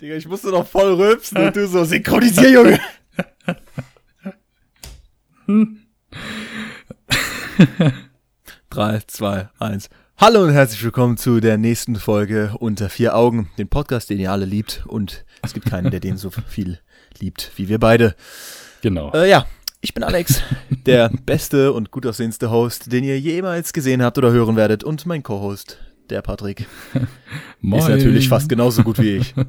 Digga, ich musste doch voll rülpsen und du so, synchronisier, Junge. Drei, zwei, eins. Hallo und herzlich willkommen zu der nächsten Folge Unter vier Augen, den Podcast, den ihr alle liebt und es gibt keinen, der den so viel liebt wie wir beide. Genau. Äh, ja, ich bin Alex, der beste und gut aussehendste Host, den ihr jemals gesehen habt oder hören werdet und mein Co-Host, der Patrick, Moin. ist natürlich fast genauso gut wie ich.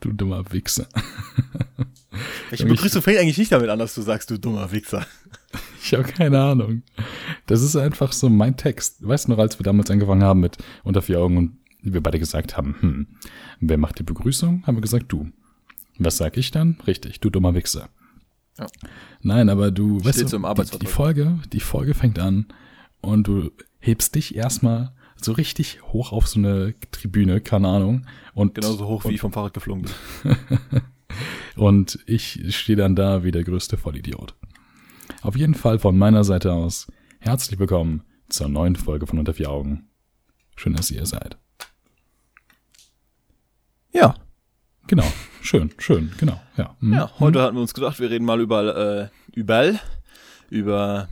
Du dummer Wichser. Welche Begrüßung fängt eigentlich nicht damit an, dass du sagst, du dummer Wichser. Ich habe keine Ahnung. Das ist einfach so mein Text. Weißt du noch, als wir damals angefangen haben mit Unter vier Augen und wir beide gesagt haben, hm, wer macht die Begrüßung? Haben wir gesagt, du. Was sag ich dann? Richtig, du dummer Wichser. Ja. Nein, aber du, weißt Steht du, so im die, die. Folge, die Folge fängt an und du hebst dich erstmal so richtig hoch auf so eine Tribüne, keine Ahnung. Und Genauso hoch, wie ich vom Fahrrad geflogen bin. Und ich stehe dann da wie der größte Vollidiot. Auf jeden Fall von meiner Seite aus herzlich willkommen zur neuen Folge von Unter vier Augen. Schön, dass ihr seid. Ja, Genau, schön, schön, genau, ja. Mhm. ja. Heute hatten wir uns gedacht, wir reden mal über, äh, überall, über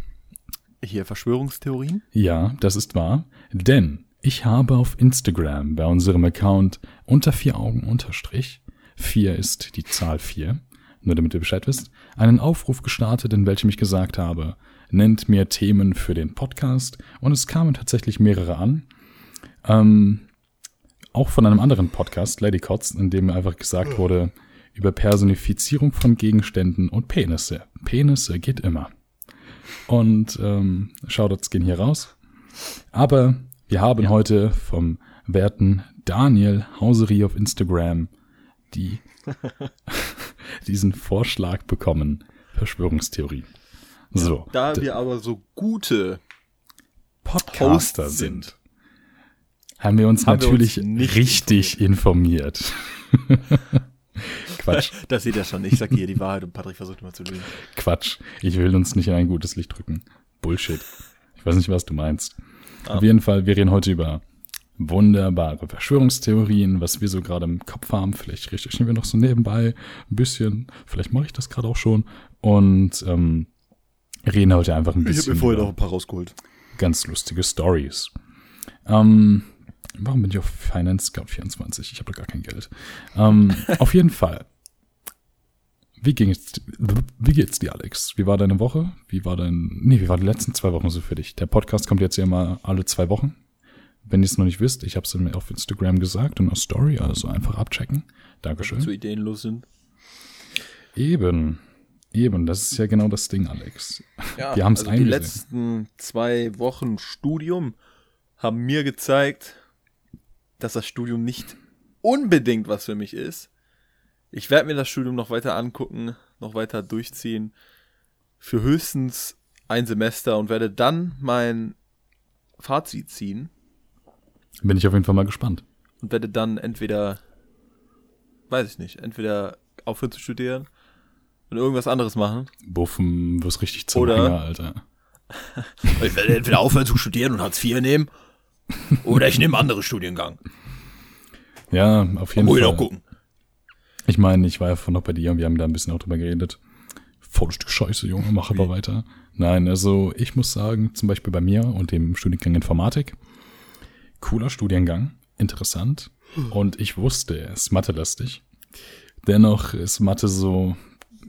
hier Verschwörungstheorien. Ja, das ist wahr, denn ich habe auf Instagram bei unserem Account unter vier Augen unterstrich, vier ist die Zahl vier, nur damit ihr Bescheid wisst, einen Aufruf gestartet, in welchem ich gesagt habe, nennt mir Themen für den Podcast und es kamen tatsächlich mehrere an. Ähm, auch von einem anderen Podcast, Lady Kotz, in dem einfach gesagt wurde, über Personifizierung von Gegenständen und Penisse. Penisse geht immer. Und ähm, Shoutouts gehen hier raus. Aber wir haben heute vom werten Daniel Hauseri auf Instagram die, diesen Vorschlag bekommen. Verschwörungstheorie. So. Da wir aber so gute Podcaster sind, sind. haben wir uns Haben wir natürlich uns nicht richtig informiert. Quatsch, Das seht ihr schon. Ich sag hier die Wahrheit und Patrick versucht immer zu lügen. Quatsch. Ich will uns nicht in ein gutes Licht drücken. Bullshit. Ich weiß nicht, was du meinst. Ah. Auf jeden Fall, wir reden heute über wunderbare Verschwörungstheorien, was wir so gerade im Kopf haben. Vielleicht recherchieren wir noch so nebenbei ein bisschen. Vielleicht mache ich das gerade auch schon. Und ähm, reden heute einfach ein bisschen über ein paar rausgeholt. ganz lustige Stories. Ähm, warum bin ich auf Finance Scout 24? Ich habe doch gar kein Geld. Ähm, auf jeden Fall. Wie ging's, wie geht's dir, Alex? Wie war deine Woche? Wie war dein, nee, wie waren die letzten zwei Wochen so für dich? Der Podcast kommt jetzt ja immer alle zwei Wochen. Wenn ihr es noch nicht wisst, ich habe es mir auf Instagram gesagt und auf Story, also einfach abchecken. Dankeschön. Zu ideenlos sind. Eben, eben, das ist ja genau das Ding, Alex. Ja, Wir haben's also die letzten zwei Wochen Studium haben mir gezeigt, dass das Studium nicht unbedingt was für mich ist. Ich werde mir das Studium noch weiter angucken, noch weiter durchziehen. Für höchstens ein Semester und werde dann mein Fazit ziehen Bin ich auf jeden Fall mal gespannt. und werde dann entweder, weiß ich nicht, entweder aufhören zu studieren und irgendwas anderes machen. Buffen, wirst richtig zum Oder- Hänger, Alter. Ich werde entweder aufhören zu studieren und Hartz IV nehmen oder ich nehme einen anderen Studiengang. Ja, auf jeden Muss ich Fall. auch gucken. Ich meine, ich war ja vorhin noch bei dir und wir haben da ein bisschen auch drüber geredet. Volles Stück Scheiße, Junge, mach aber weiter. Nein, also ich muss sagen, zum Beispiel bei mir und dem Studiengang Informatik, cooler Studiengang, interessant. Und ich wusste, er ist Mathe-lastig. Dennoch ist Mathe so,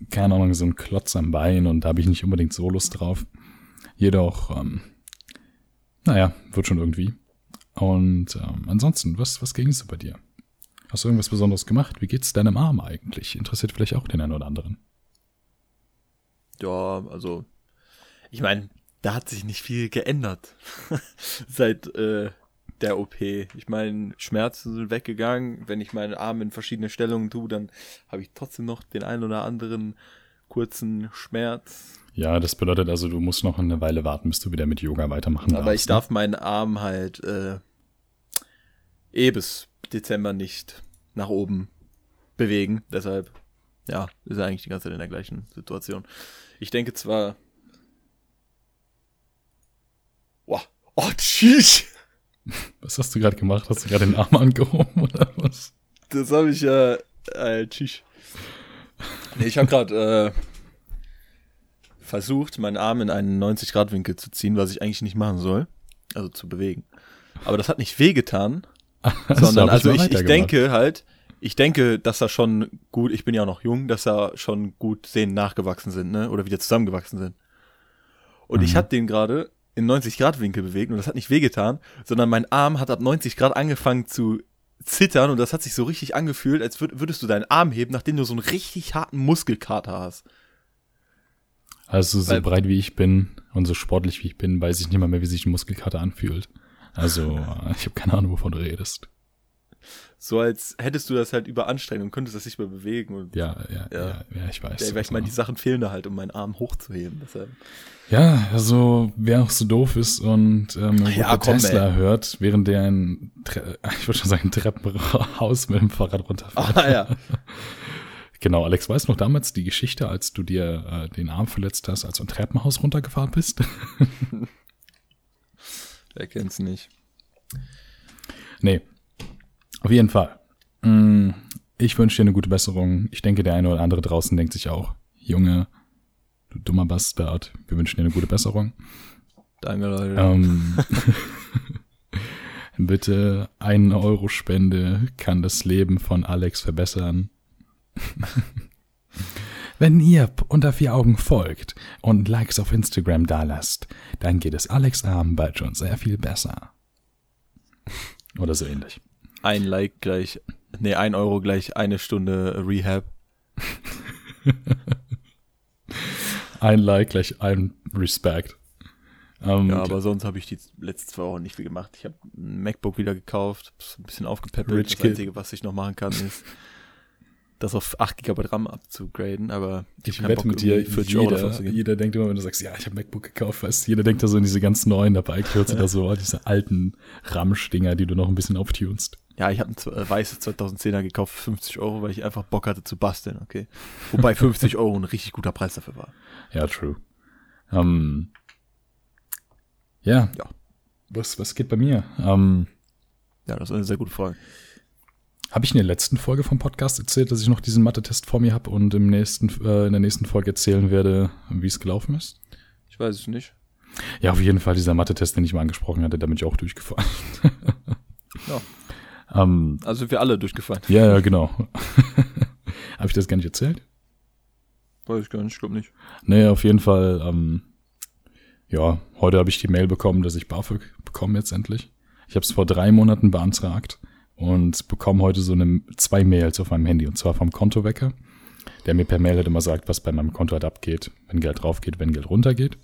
keine Ahnung, so ein Klotz am Bein und da habe ich nicht unbedingt so Lust drauf. Jedoch, ähm, naja, wird schon irgendwie. Und ähm, ansonsten, was, was ging so bei dir? Hast du irgendwas Besonderes gemacht? Wie geht's deinem Arm eigentlich? Interessiert vielleicht auch den einen oder anderen. Ja, also, ich meine, da hat sich nicht viel geändert seit äh, der OP. Ich meine, Schmerzen sind weggegangen. Wenn ich meinen Arm in verschiedene Stellungen tue, dann habe ich trotzdem noch den einen oder anderen kurzen Schmerz. Ja, das bedeutet also, du musst noch eine Weile warten, bis du wieder mit Yoga weitermachen Aber darfst. ich darf meinen Arm halt äh, eh bis Dezember nicht nach oben bewegen. Deshalb, ja, ist er eigentlich die ganze Zeit in der gleichen Situation. Ich denke zwar. Wow. Oh, tschüss. Was hast du gerade gemacht? Hast du gerade den Arm angehoben oder was? Das habe ich ja. Äh, tschüss. Nee, ich habe gerade äh, versucht, meinen Arm in einen 90-Grad-Winkel zu ziehen, was ich eigentlich nicht machen soll. Also zu bewegen. Aber das hat nicht wehgetan, sondern also ich, ich denke halt, ich denke, dass da schon gut, ich bin ja auch noch jung, dass da schon gut Sehnen nachgewachsen sind, ne? Oder wieder zusammengewachsen sind. Und mhm. ich hatte den gerade in 90 Grad Winkel bewegt und das hat nicht wehgetan, sondern mein Arm hat ab 90 Grad angefangen zu zittern und das hat sich so richtig angefühlt, als würdest du deinen Arm heben, nachdem du so einen richtig harten Muskelkater hast. Also so Weil, breit wie ich bin und so sportlich wie ich bin, weiß ich nicht mal mehr, wie sich ein Muskelkater anfühlt. Also ich habe keine Ahnung, wovon du redest. So als hättest du das halt überanstrengt und könntest das nicht mehr bewegen. Und, ja, ja, ja, ja, ja, ich weiß. Ja, weil ich meine, die Sachen fehlen da halt, um meinen Arm hochzuheben. Deshalb. Ja, also wer auch so doof ist und ähm, ja, komm, Tesla ey. hört, während der ein, ich würde schon sagen, ein Treppenhaus mit dem Fahrrad runterfährt. Ah, ja. genau, Alex, weißt du noch damals die Geschichte, als du dir äh, den Arm verletzt hast, als du ein Treppenhaus runtergefahren bist? Wer kennt's nicht? Nee, auf jeden Fall. Mm, ich wünsche dir eine gute Besserung. Ich denke, der eine oder andere draußen denkt sich auch, Junge, du dummer Bastard, wir wünschen dir eine gute Besserung. Danke, Leute. Ähm, bitte eine Euro Spende kann das Leben von Alex verbessern. Wenn ihr unter vier Augen folgt und Likes auf Instagram dalasst, dann geht es Alex Arm bald schon sehr viel besser. Oder so ähnlich. Ein Like gleich, nee, ein Euro gleich eine Stunde Rehab. ein Like gleich ein Respect. Um, ja, aber sonst habe ich die letzten zwei Wochen nicht viel gemacht. Ich habe ein MacBook wieder gekauft, ein bisschen aufgepäppelt. Rich das Kid. Einzige, was ich noch machen kann, ist das auf 8 GB RAM abzugraden, aber ich, ich wette mit dir, jeder, jeder denkt immer, wenn du sagst, ja, ich habe MacBook gekauft, weißt jeder denkt da so in diese ganz neuen, dabei kürzt oder so, diese alten RAM-Stinger, die du noch ein bisschen auftunst. Ja, ich habe ein äh, weißes 2010er gekauft für 50 Euro, weil ich einfach Bock hatte zu basteln, okay. Wobei 50 Euro ein richtig guter Preis dafür war. Ja, true. Ähm, ja. ja. Was, was geht bei mir? Ähm, ja, das ist eine sehr gute Frage. Habe ich in der letzten Folge vom Podcast erzählt, dass ich noch diesen Mathe-Test vor mir habe und im nächsten, äh, in der nächsten Folge erzählen werde, wie es gelaufen ist? Ich weiß es nicht. Ja, auf jeden Fall dieser Mathe-Test, den ich mal angesprochen hatte, da bin ich auch durchgefallen. ja. Ähm, also sind wir alle durchgefallen. Ja, ja, genau. habe ich das gar nicht erzählt? Weiß ich gar nicht, ich glaube nicht. Nee, auf jeden Fall, ähm, ja, heute habe ich die Mail bekommen, dass ich BAföG bekomme jetzt endlich. Ich habe es vor drei Monaten beantragt und bekomme heute so eine, zwei Mails auf meinem Handy und zwar vom Kontowecker, der mir per Mail halt immer sagt, was bei meinem Konto halt abgeht, wenn Geld drauf geht, wenn Geld runtergeht.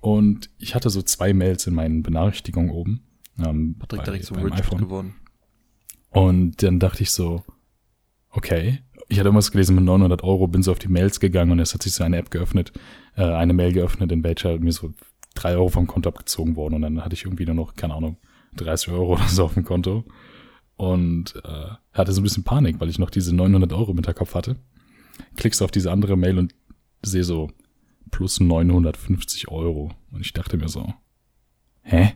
Und ich hatte so zwei Mails in meinen Benachrichtigungen oben. Ähm, Patrick bei, direkt so iPhone. geworden. Und dann dachte ich so, okay. Ich hatte irgendwas gelesen mit 900 Euro, bin so auf die Mails gegangen und es hat sich so eine App geöffnet, äh, eine Mail geöffnet, in welcher mir so drei Euro vom Konto abgezogen wurden und dann hatte ich irgendwie nur noch, keine Ahnung, 30 Euro oder so auf dem Konto und äh, hatte so ein bisschen Panik, weil ich noch diese 900 Euro im Hinterkopf hatte. Klickst auf diese andere Mail und sehe so plus 950 Euro. Und ich dachte mir so, hä?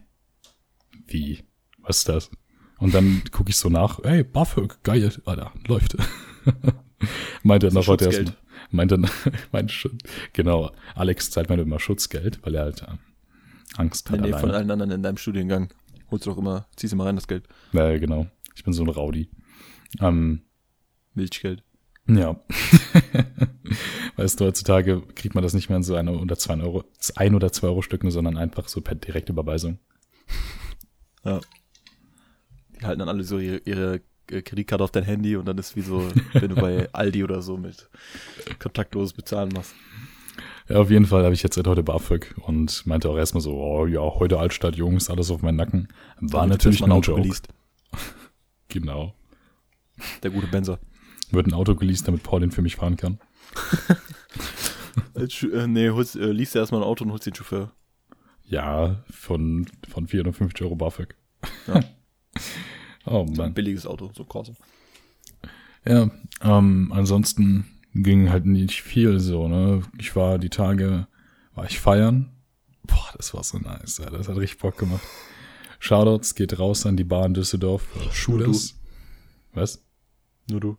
Wie? Was ist das? Und dann gucke ich so nach, ey, BAföG, geil, Alter, läuft. meinte er noch heute erst, meinte, meinte schon, genau, Alex zahlt mir immer Schutzgeld, weil er halt äh, Angst hat. Nee, nee, von allen anderen in deinem Studiengang holst du doch immer, ziehst immer rein das Geld. Ja, genau. Ich bin so ein Rowdy. Ähm, Milchgeld. Ja. weißt du, heutzutage kriegt man das nicht mehr in so eine oder zwei Euro, ein oder zwei Euro Stücken, sondern einfach so per Direktüberweisung. Ja. Die halten dann alle so ihre, ihre Kreditkarte auf dein Handy und dann ist wie so, wenn du bei Aldi oder so mit kontaktloses Bezahlen machst. Ja, auf jeden Fall habe ich jetzt seit heute BAföG und meinte auch erstmal so, oh ja, heute Altstadt, Jungs, alles auf meinen Nacken. War Damit natürlich no Joke. Genau. Der gute Benzer. Wird ein Auto geleast, damit Paul den für mich fahren kann. äh, nee, holst, äh, liest du erstmal ein Auto und holst den Chauffeur. Ja, von, von 450 Euro BAföG. Ja. oh Mann. So ein billiges Auto, so Corsa. Ja, ähm, ansonsten ging halt nicht viel so, ne? Ich war die Tage, war ich feiern. Boah, das war so nice, ja. das hat richtig Bock gemacht. Shoutouts geht raus an die Bahn Düsseldorf. Shooters. Was? Nur du.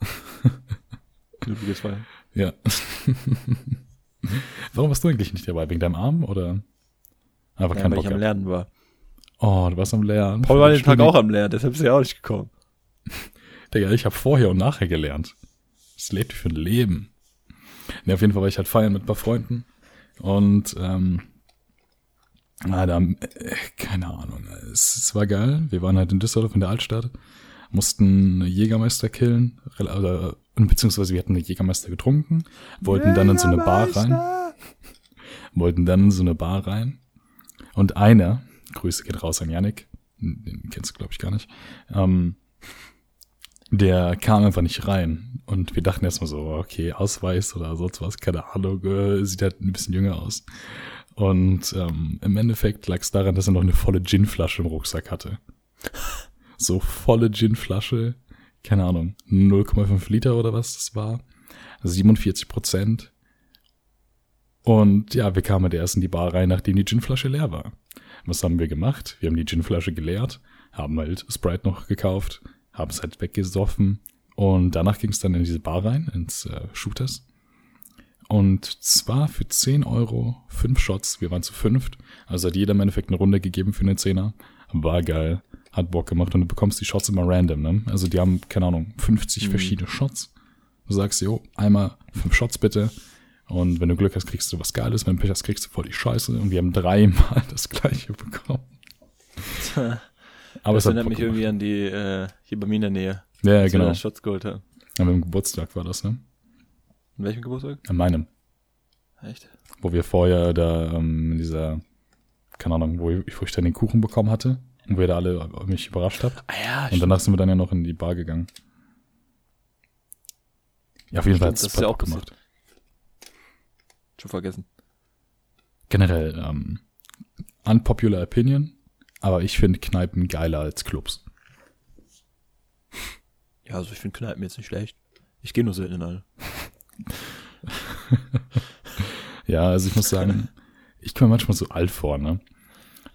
Nur du gehst feiern. Ja. Warum warst du eigentlich nicht dabei? Wegen deinem Arm oder? Aber Ja, kein weil Bock ich am. Lernen war. Oh, du warst am Lernen. Paul war den Tag auch am Lernen, deshalb ist er auch nicht gekommen. Digga, ich habe vorher und nachher gelernt. Das lebt für ein Leben. Ne, auf jeden Fall war ich halt feiern mit ein paar Freunden. Und, ähm, na, da, äh, keine Ahnung. Es, es war geil. Wir waren halt in Düsseldorf in der Altstadt, mussten Jägermeister killen, oder, beziehungsweise wir hatten eine Jägermeister getrunken, wollten dann in so eine Bar rein, wollten dann in so eine Bar rein. Und einer, Grüße geht raus an Yannick, den kennst du glaube ich gar nicht, ähm, der kam einfach nicht rein. Und wir dachten erstmal so, okay, Ausweis oder sonst was, keine Ahnung, äh, sieht halt ein bisschen jünger aus. Und ähm, im Endeffekt lag es daran, dass er noch eine volle Ginflasche im Rucksack hatte. So volle Ginflasche, keine Ahnung, 0,5 Liter oder was das war. 47 Prozent. Und ja, wir kamen erst in die Bar rein, nachdem die Ginflasche leer war. Was haben wir gemacht? Wir haben die Ginflasche geleert, haben halt Sprite noch gekauft, haben es halt weggesoffen und danach ging es dann in diese Bar rein, ins äh, Shooters. Und zwar für 10 Euro, fünf Shots, wir waren zu fünft, also hat jeder im Endeffekt eine Runde gegeben für eine Zehner. War geil, hat Bock gemacht und du bekommst die Shots immer random, ne? Also die haben, keine Ahnung, 50 verschiedene Shots. Du sagst, jo, einmal fünf Shots bitte. Und wenn du Glück hast, kriegst du was Geiles. Wenn du Pech hast, kriegst du voll die Scheiße. Und wir haben dreimal das gleiche bekommen. Aber das es erinnert mich irgendwie an die, äh, hier bei mir in der Nähe. Ja, genau. Shots geholt haben. An meinem Geburtstag war das, ne? An welchem Geburtstag? An meinem. Echt? Wo wir vorher da ähm, in dieser, keine Ahnung, wo ich, wo ich dann den Kuchen bekommen hatte. Und wo ihr da alle mich überrascht habt. Ah ja, Und danach sind wir dann ja noch in die Bar gegangen. Ja, auf jeden Fall hat es ja auch gemacht. schon vergessen. Generell, ähm, unpopular opinion, aber ich finde Kneipen geiler als Clubs. Ja, also ich finde Kneipen jetzt nicht schlecht. Ich gehe nur selten in alle. Ja, also ich muss sagen, ich komme manchmal so alt vor, ne?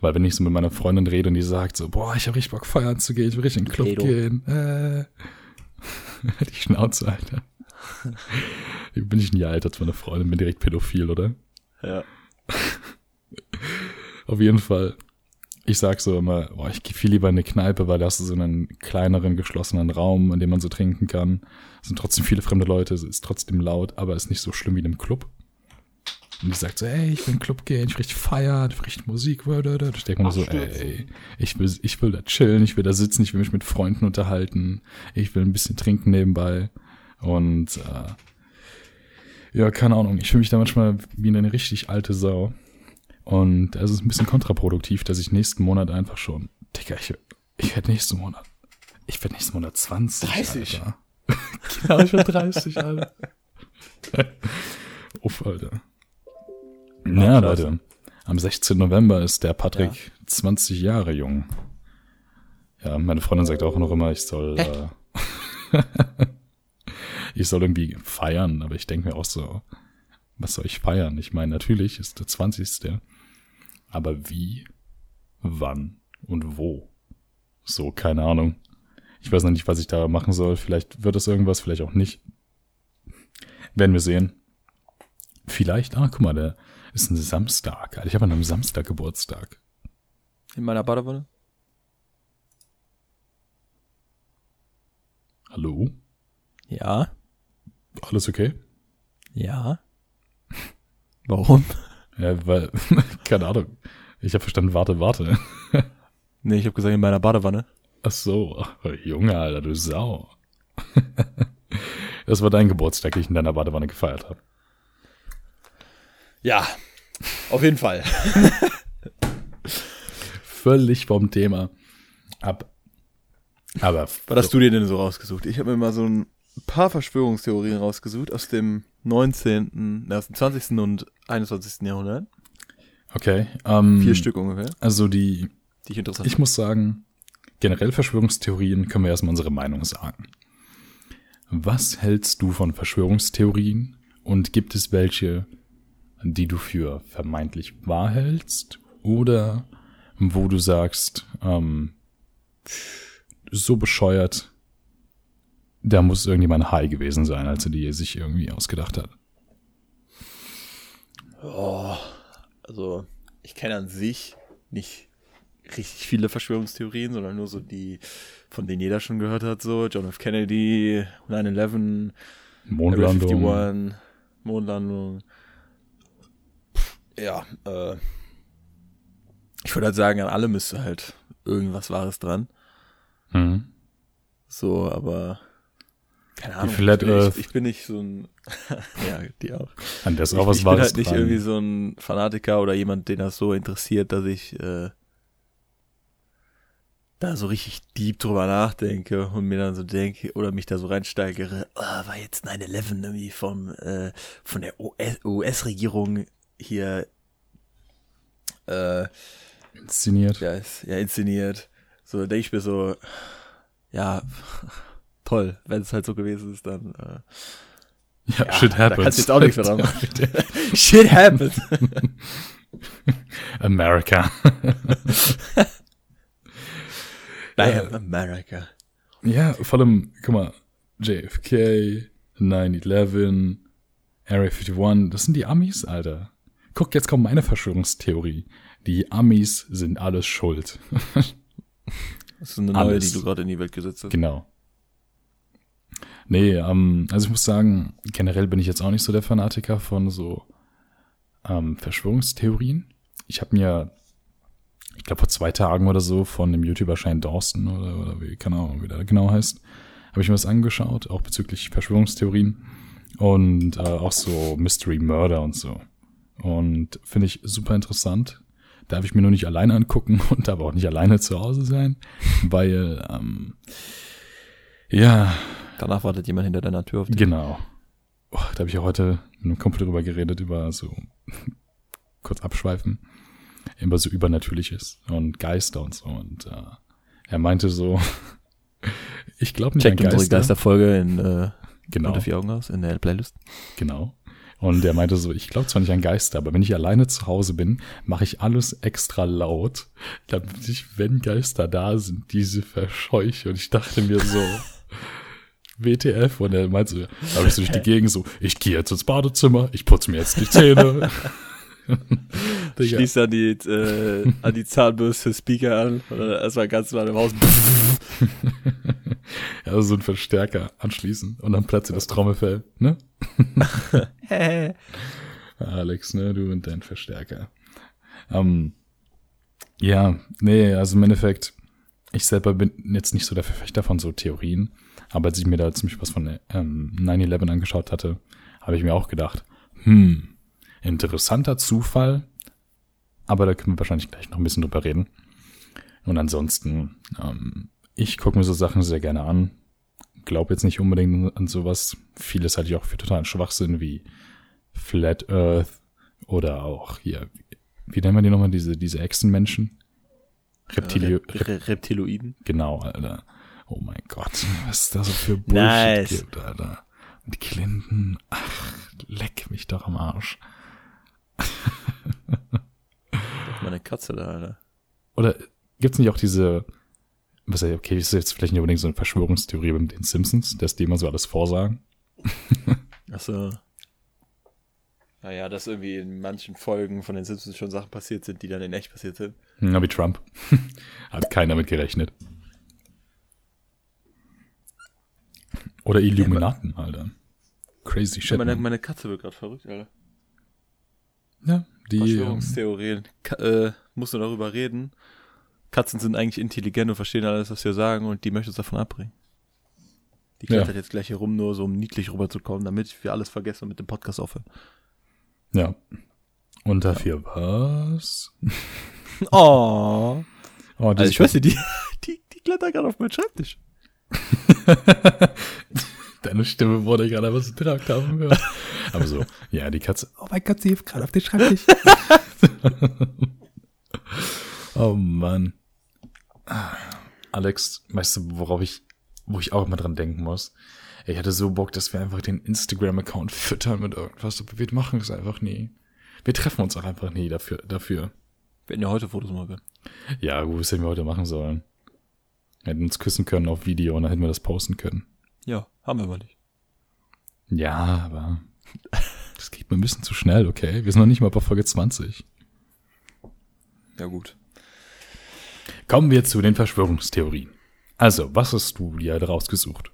Weil wenn ich so mit meiner Freundin rede und die sagt so, boah, ich habe richtig Bock feiern zu gehen, ich will richtig in den Club Edo. gehen. Äh. die Schnauze, Alter. Bin ich hier alt als meine Freundin? Bin direkt pädophil, oder? Ja. Auf jeden Fall. Ich sag so immer, boah, ich gehe viel lieber in eine Kneipe, weil da hast du so einen kleineren, geschlossenen Raum, in dem man so trinken kann. Es sind trotzdem viele fremde Leute, es ist trotzdem laut, aber ist nicht so schlimm wie in einem Club. Und ich sagt so, ey, ich will in den Club gehen, ich will richtig feiern, ich will richtig Musik. Ich denke mir nur so, ey, ich will, ich will da chillen, ich will da sitzen, ich will mich mit Freunden unterhalten, ich will ein bisschen trinken nebenbei. Und äh, ja, keine Ahnung, ich fühle mich da manchmal wie eine richtig alte Sau. Und es ist ein bisschen kontraproduktiv, dass ich nächsten Monat einfach schon, Digga, ich, ich werde nächsten Monat, ich werde nächsten Monat 20. 30? Alter. genau, ich werde 30, Alter. Uff, Alter. Ja, krass. Leute. Am 16. November ist der Patrick 20 Jahre jung. Ja, meine Freundin sagt auch noch immer, ich soll, äh, ich soll irgendwie feiern, aber ich denke mir auch so, was soll ich feiern? Ich meine, natürlich ist der 20. Aber wie, wann und wo? So, keine Ahnung. Ich weiß noch nicht, was ich da machen soll. Vielleicht wird es irgendwas, vielleicht auch nicht. Werden wir sehen. Vielleicht, ah, guck mal, der ist ein Samstag. Ich habe an einem Samstag Geburtstag. In meiner Badewanne? Hallo? Ja. Alles okay? Ja. Warum? Ja, weil, keine Ahnung. Ich habe verstanden, warte, warte. Nee, ich habe gesagt in meiner Badewanne. Ach so, Junge, Alter, du Sau. Das war dein Geburtstag, den ich in deiner Badewanne gefeiert habe. Ja. Auf jeden Fall. Völlig vom Thema ab. Aber Was hast du dir denn so rausgesucht? Ich habe mir mal so ein paar Verschwörungstheorien rausgesucht aus dem 19., na, aus dem 20. und 21. Jahrhundert. okay. Ähm, Vier Stück ungefähr, Also die, die ich interessant ich muss sagen, generell Verschwörungstheorien können wir erstmal unsere Meinung sagen. Was hältst du von Verschwörungstheorien und gibt es welche, die du für vermeintlich wahr hältst oder wo du sagst, ähm, so bescheuert, da muss irgendjemand high gewesen sein, als er die sich irgendwie ausgedacht hat. Oh, also ich kenne an sich nicht richtig viele Verschwörungstheorien, sondern nur so die, von denen jeder schon gehört hat, so John F. Kennedy, 9-11, Mondlandung. 51, Mondlandung. Ja, äh, ich würde halt sagen, an alle müsste halt irgendwas Wahres dran. Mhm. So, aber keine Ahnung. Flat ich, bin Earth. nicht, ich bin nicht so ein, ja, die auch. An der ist Ich, auch was ich bin Wahres halt nicht dran. irgendwie so ein Fanatiker oder jemand, den das so interessiert, dass ich äh, da so richtig deep drüber nachdenke und mir dann so denke oder mich da so reinsteigere, ah, war jetzt 9-11 irgendwie vom, äh, von der US-Regierung hier äh, Inszeniert. ja, ist, ja, inszeniert. So denke ich mir so, ja, toll, wenn es halt so gewesen ist, dann äh, Ja, ja, shit happens. Da kannst du jetzt auch nichts mehr dran machen. Shit happens. America. Naja, America. Ja, vor allem, guck mal, JFK, 9-11, Area 51, das sind die Amis, Alter. Guck, jetzt kommt meine Verschwörungstheorie. Die Amis sind alles schuld. Das ist eine neue, Alles. die du gerade in die Welt gesetzt hast. genau. Nee, ähm, also ich muss sagen, generell bin ich jetzt auch nicht so der Fanatiker von so ähm, Verschwörungstheorien. Ich habe mir, ich glaube vor zwei Tagen oder so von dem YouTuber Shane Dawson oder, oder wie, keine Ahnung, wie der genau heißt, habe ich mir das angeschaut, auch bezüglich Verschwörungstheorien und äh, auch so Mystery Murder und so. Und finde ich super interessant. Darf ich mir nur nicht alleine angucken und darf auch nicht alleine zu Hause sein, weil, ähm, ja, Danach wartet jemand hinter deiner Tür auf dich. Genau. Oh, da habe ich ja heute mit einem Kumpel drüber geredet, über so kurz abschweifen, über so Übernatürliches und Geister und so. Und äh, er meinte so, ich glaube nicht Checkt an unsere Geister. Geisterfolge in äh, genau, unter vier Augen aus, in der Playlist. genau. Und er meinte so, ich glaube zwar nicht an Geister, aber wenn ich alleine zu Hause bin, mache ich alles extra laut, damit ich, wenn Geister da sind, diese verscheuche. Und ich dachte mir so, WTF? Und er meinte so, da habe ich so durch die Gegend so, ich gehe jetzt ins Badezimmer, ich putze mir jetzt die Zähne. Schließt an die, äh, an die Zahnbürste Speaker an oder erstmal ganz mal im Haus. Ja, so ein Verstärker anschließen und dann platzt das Trommelfell, ne? Alex, ne, du und dein Verstärker. Ähm, ja, nee, also im Endeffekt, ich selber bin jetzt nicht so der Verfechter von so Theorien, aber als ich mir da ziemlich was von ähm, 9-11 angeschaut hatte, habe ich mir auch gedacht, hm, interessanter Zufall, aber da können wir wahrscheinlich gleich noch ein bisschen drüber reden. Und ansonsten, ähm, ich gucke mir so Sachen sehr gerne an, glaube jetzt nicht unbedingt an sowas. Vieles halte ich auch für totalen Schwachsinn, wie Flat Earth oder auch hier, wie, nennen wir die nochmal, diese, diese Echsenmenschen? Reptilio, Rep Re Reptiloiden. genau, Alter. Oh mein Gott, was ist da so für Bullshit Nice. gibt, Alter. Und Clinton, ach, leck mich doch am Arsch. Meine Katze da, Alter. Oder gibt's nicht auch diese, was okay, ist jetzt vielleicht nicht unbedingt so eine Verschwörungstheorie mit den Simpsons, dass die immer so alles vorsagen? Achso. Naja, dass irgendwie in manchen Folgen von den Simpsons schon Sachen passiert sind, die dann in echt passiert sind. Ja, wie Trump. Hat keiner mit gerechnet. Oder Illuminaten, Alter. Crazy shit. meine, meine Katze wird gerade verrückt, Alter. Ja, die. Ähm, Verschwörungstheorien. Ka äh, musst du darüber reden. Katzen sind eigentlich intelligent und verstehen alles, was wir sagen und die möchten uns davon abbringen. Die Ja. klettert jetzt gleich hier rum, nur so um niedlich rüberzukommen, damit wir alles vergessen und mit dem Podcast aufhören. ja. Und dafür was? Oh. Oh, Also ich weiß nicht, die, die, die klettert gerade auf meinen Schreibtisch. Deine Stimme wurde gerade was getragt haben wir. Aber so, ja, die Katze. Oh mein Gott, sie hilft gerade auf den Schreibtisch. oh Mann. Alex, weißt du, worauf ich, wo ich auch immer dran denken muss? Ich hatte so Bock, dass wir einfach den Instagram-Account füttern mit irgendwas, aber wir machen es einfach nie. Wir treffen uns auch einfach nie dafür, dafür. Wir hätten ja heute Fotos machen. Ja, gut, was hätten wir heute machen sollen? Wir hätten uns küssen können auf Video und dann hätten wir das posten können. Ja, Haben wir aber nicht. Ja, aber das geht mir ein bisschen zu schnell, okay? Wir sind noch nicht mal bei Folge 20. Ja, gut. Kommen wir zu den Verschwörungstheorien. Also, was hast du dir rausgesucht?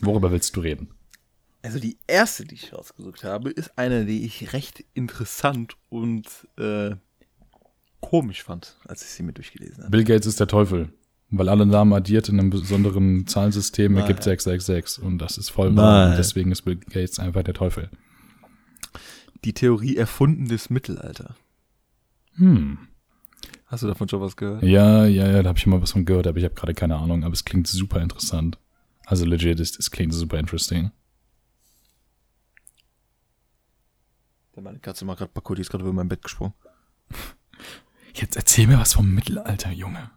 Worüber willst du reden? Also die erste, die ich rausgesucht habe, ist eine, die ich recht interessant und äh, komisch fand, als ich sie mir durchgelesen habe. Bill Gates ist der Teufel, weil alle Namen addiert in einem besonderen Zahlensystem Nein. ergibt 666 und das ist voll wahr. Und deswegen ist Bill Gates einfach der Teufel. Die Theorie erfunden des Mittelalter. Hm. Hast du davon schon was gehört? Ja, ja, ja, da habe ich mal was von gehört, aber ich habe gerade keine Ahnung, aber es klingt super interessant. Also legit, es, es klingt super interesting. Der meine Katze macht gerade Parkour, die ist gerade über mein Bett gesprungen. Jetzt erzähl mir was vom Mittelalter, Junge.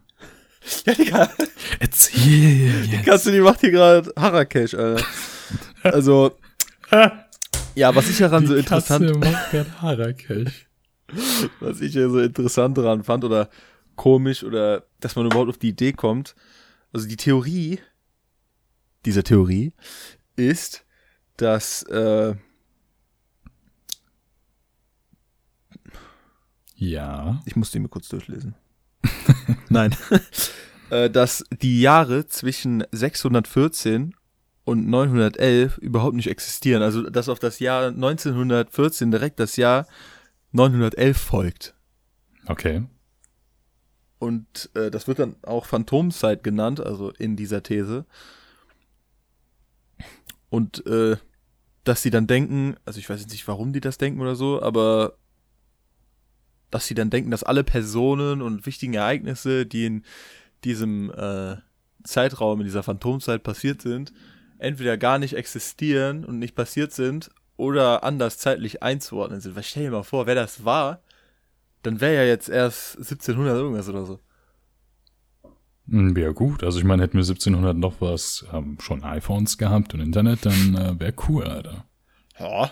Ja, Digga. Erzähl Die jetzt. Katze, die macht hier gerade Harakesh, Alter. Also, ja, was ich daran so Die interessant, Katze macht grad Harakesh. was ich hier so interessant daran fand oder komisch oder dass man überhaupt auf die Idee kommt. Also die Theorie dieser Theorie ist, dass äh, Ja. ich muss die mir kurz durchlesen. Nein, äh, dass die Jahre zwischen 614 und 911 überhaupt nicht existieren. Also dass auf das Jahr 1914 direkt das Jahr 911 folgt. Okay. Und äh, das wird dann auch Phantomzeit genannt, also in dieser These. Und äh, dass sie dann denken, also ich weiß jetzt nicht, warum die das denken oder so, aber dass sie dann denken, dass alle Personen und wichtigen Ereignisse, die in diesem äh, Zeitraum, in dieser Phantomzeit passiert sind, entweder gar nicht existieren und nicht passiert sind oder anders zeitlich einzuordnen sind. Weil stell dir mal vor, wer das war, dann wäre ja jetzt erst 1700 irgendwas oder so. Hm, Ja gut, also ich meine, hätten wir 1700 noch was, ähm, schon iPhones gehabt und Internet, dann äh, wäre cool, Alter. Ja.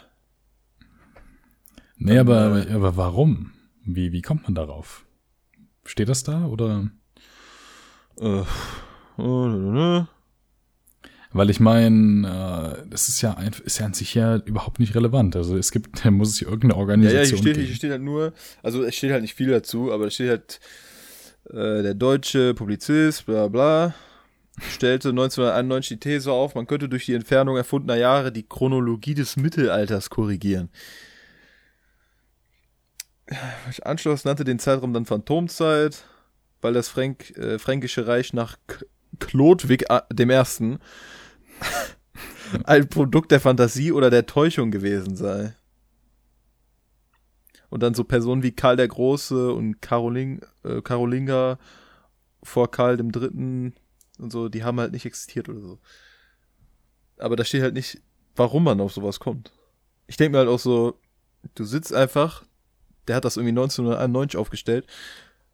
Nee, Dann, aber, äh, aber warum? Wie, wie kommt man darauf? Steht das da oder? Äh. Weil ich meine, äh, das ist ja, ein, ist ja an sich ja überhaupt nicht relevant. Also es gibt, da muss es ja irgendeine Ja, Organisation ja, hier steht, hier steht halt nur, also es steht halt nicht viel dazu, aber es steht halt, äh, der deutsche Publizist, bla bla, stellte 1991 die These auf, man könnte durch die Entfernung erfundener Jahre die Chronologie des Mittelalters korrigieren. Anschluss nannte den Zeitraum dann Phantomzeit, weil das Fränk, äh, Fränkische Reich nach K dem Ersten ein Produkt der Fantasie oder der Täuschung gewesen sei. Und dann so Personen wie Karl der Große und Caroling, äh, Karolinga vor Karl dem Dritten und so, die haben halt nicht existiert oder so. Aber da steht halt nicht, warum man auf sowas kommt. Ich denke mir halt auch so, du sitzt einfach, der hat das irgendwie 1991 aufgestellt,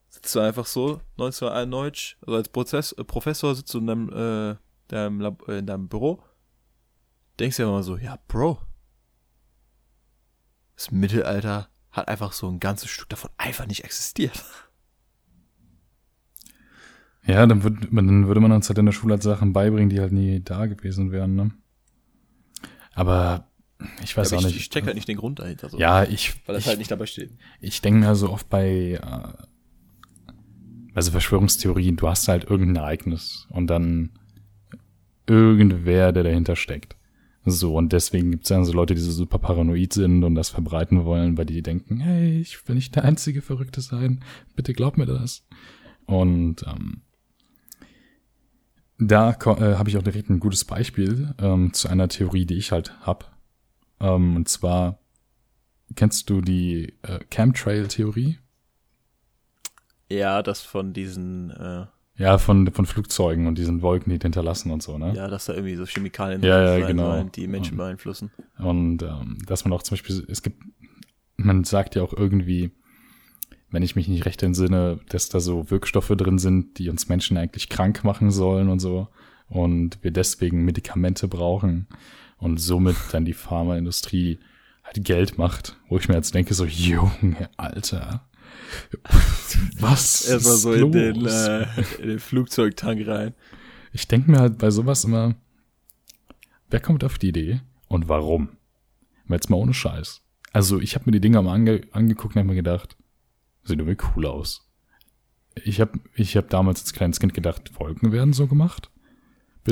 sitzt du einfach so, 1991, also als Prozess, äh, Professor sitzt du in deinem, äh, deinem Lab, äh, in deinem Büro, denkst dir immer so, ja, Bro, das Mittelalter hat einfach so ein ganzes Stück davon einfach nicht existiert. Ja, dann, würd, dann würde man uns halt in der Schule halt Sachen beibringen, die halt nie da gewesen wären, ne? Aber ich weiß aber auch ich, nicht. ich check halt nicht den Grund dahinter. So, ja, ich, Weil das ich, halt nicht dabei steht. ich denke mir so oft bei, äh, also Verschwörungstheorien, du hast halt irgendein Ereignis und dann irgendwer, der dahinter steckt. So, und deswegen gibt es dann so Leute, die so super paranoid sind und das verbreiten wollen, weil die denken, hey, ich will nicht der einzige Verrückte sein, bitte glaub mir das. Und ähm, da äh, habe ich auch direkt ein gutes Beispiel ähm, zu einer Theorie, die ich halt hab. Ähm, und zwar, kennst du die äh, Chemtrail-Theorie? Ja, das von diesen, äh, Ja, von, von Flugzeugen und diesen Wolken, die hinterlassen und so, ne? ja, dass da irgendwie so Chemikalien Ja, drin ja, sein genau. sollen, die Menschen Und- beeinflussen. Und ähm, dass man auch zum Beispiel, es gibt, man sagt ja auch irgendwie, wenn ich mich nicht recht entsinne, dass da so Wirkstoffe drin sind, die uns Menschen eigentlich krank machen sollen und so. Und wir deswegen Medikamente brauchen und somit dann die Pharmaindustrie halt Geld macht, wo ich mir jetzt denke, so, Junge, Alter. Was? Erstmal so in den, los? äh, in den Flugzeugtank rein. Ich denke mir halt bei sowas immer, wer kommt auf die Idee und warum? Jetzt mal ohne Scheiß. Also ich habe mir die Dinger mal ange angeguckt und habe mir gedacht, sieht irgendwie cool aus. Ich habe ich hab damals als kleines Kind gedacht, Wolken werden so gemacht.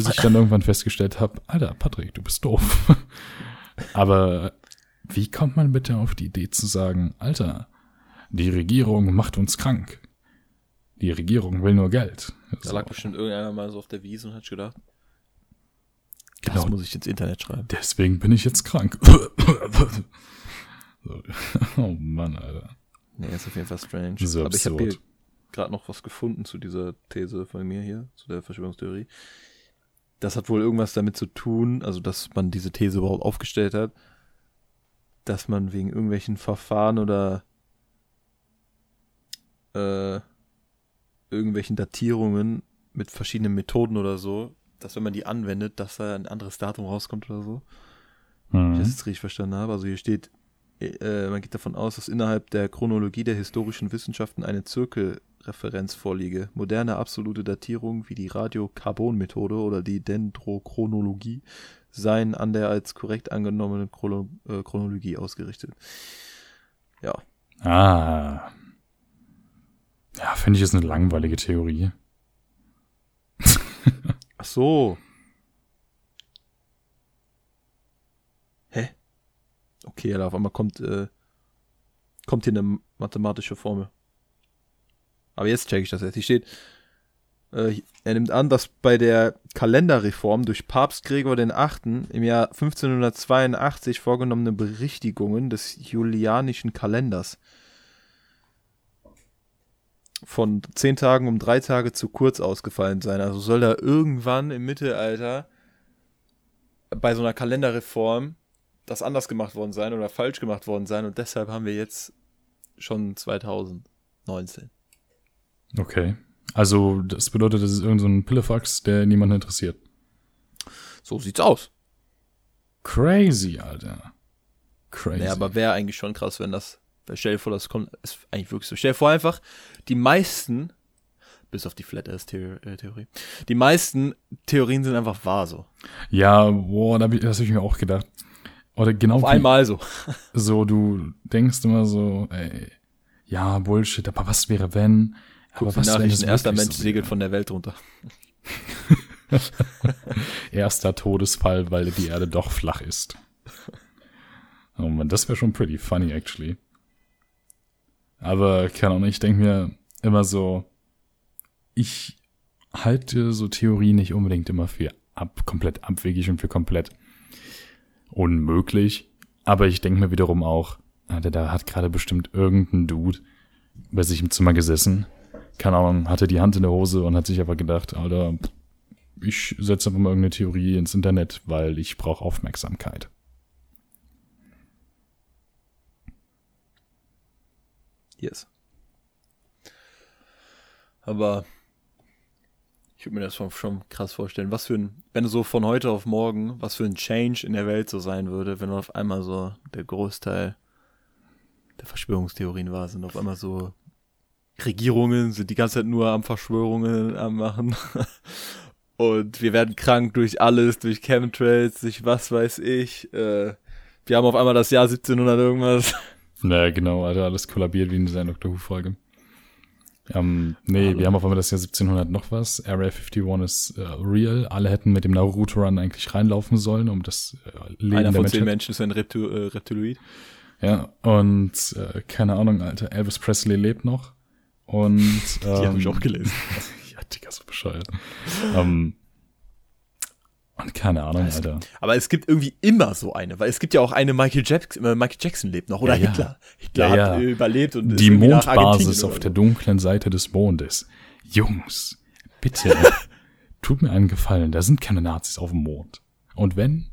Bis ich dann irgendwann festgestellt habe, Alter, Patrick, du bist doof. Aber wie kommt man bitte auf die Idee zu sagen, Alter, die Regierung macht uns krank. Die Regierung will nur Geld. Da So. lag bestimmt irgendeiner mal so auf der Wiese und hat gedacht, das Genau. muss ich ins Internet schreiben. Deswegen bin ich jetzt krank. so. Oh Mann, Alter. Nee, ist auf jeden Fall strange. So Aber ich habe absurd. gerade noch was gefunden zu dieser These von mir hier, zu der Verschwörungstheorie. Das hat wohl irgendwas damit zu tun, also dass man diese These überhaupt aufgestellt hat, dass man wegen irgendwelchen Verfahren oder äh, irgendwelchen Datierungen mit verschiedenen Methoden oder so, dass wenn man die anwendet, dass da ein anderes Datum rauskommt oder so. Wenn ich das Mhm. jetzt richtig verstanden habe. Also hier steht, äh, man geht davon aus, dass innerhalb der Chronologie der historischen Wissenschaften eine Zirkelreferenz vorliege. Moderne absolute Datierungen wie die Radiokarbon-Methode oder die Dendrochronologie seien an der als korrekt angenommenen Chrono äh, Chronologie ausgerichtet. Ja, Ah. Ja, finde ich ist eine langweilige Theorie. ach so. Hä? Okay, Alter, auf einmal kommt, äh, kommt hier eine mathematische Formel. Aber jetzt check ich das jetzt. Hier steht, äh, er nimmt an, dass bei der Kalenderreform durch Papst Gregor Achten im Jahr 1582 vorgenommene Berichtigungen des julianischen Kalenders von zehn Tagen um drei Tage zu kurz ausgefallen sein. Also soll da irgendwann im Mittelalter bei so einer Kalenderreform das anders gemacht worden sein oder falsch gemacht worden sein und deshalb haben wir jetzt schon 2019. Okay. Also, das bedeutet, das ist irgendein so ein Pillefax, der niemanden interessiert. So sieht's aus. Crazy, Alter. Crazy. Ja, aber wäre eigentlich schon krass, wenn das, stell dir vor, das kommt, ist eigentlich wirklich so. Stell dir vor einfach, die meisten, bis auf die Flat Earth Theor- äh, Theorie, die meisten Theorien sind einfach wahr so. ja, boah, da hab ich, das habe ich mir auch gedacht. Oder genau Auf einmal so. so, du denkst immer so, ey, ja, Bullshit, aber was wäre, wenn? Guck aber was, wenn es Nachrichten, erster Mensch so segelt wäre? von der Welt runter. Erster Todesfall, weil die Erde doch flach ist. Oh man, das wäre schon pretty funny, actually. Aber, keine Ahnung, ich denke mir immer so, ich halte so Theorien nicht unbedingt immer für ab, komplett abwegig und für komplett unmöglich. Aber ich denke mir wiederum auch, Alter, da hat gerade bestimmt irgendein Dude bei sich im Zimmer gesessen, keine Ahnung, hatte die Hand in der Hose und hat sich aber gedacht, Alter, ich setze einfach mal irgendeine Theorie ins Internet, weil ich brauche Aufmerksamkeit. Yes. Aber ich würde mir das schon, schon krass vorstellen. Was für ein, wenn du so von heute auf morgen, was für ein Change in der Welt so sein würde, wenn auf einmal so der Großteil der Verschwörungstheorien war, sind auf einmal so Regierungen sind die ganze Zeit nur am Verschwörungen am machen. Und wir werden krank durch alles, durch Chemtrails, durch was weiß ich. Äh, wir haben auf einmal das Jahr 1700 irgendwas. Naja, genau, Alter, alles kollabiert wie in dieser Doctor Who-Folge. Ähm, nee, Hallo. wir haben auf einmal das Jahr 1700 noch was. Area 51 ist äh, real. Alle hätten mit dem Naruto-Run eigentlich reinlaufen sollen, um das äh, Leben Einer von zehn Menschen ist ein Reptil, äh, Reptiloid. Ja, und äh, keine Ahnung, Alter, Elvis Presley lebt noch. Und ähm, Die habe ich auch gelesen. ja, Digga, so bescheuert. ähm, und keine Ahnung, Also, Alter. Aber es gibt irgendwie immer so eine, weil es gibt ja auch eine Michael Jackson, äh, Michael Jackson lebt noch oder Ja, ja. Hitler. Hitler Ja, ja. hat äh, überlebt und Die Mondbasis auf der dunklen Seite des Mondes. Jungs, bitte, tut mir einen Gefallen, da sind keine Nazis auf dem Mond. Und wenn,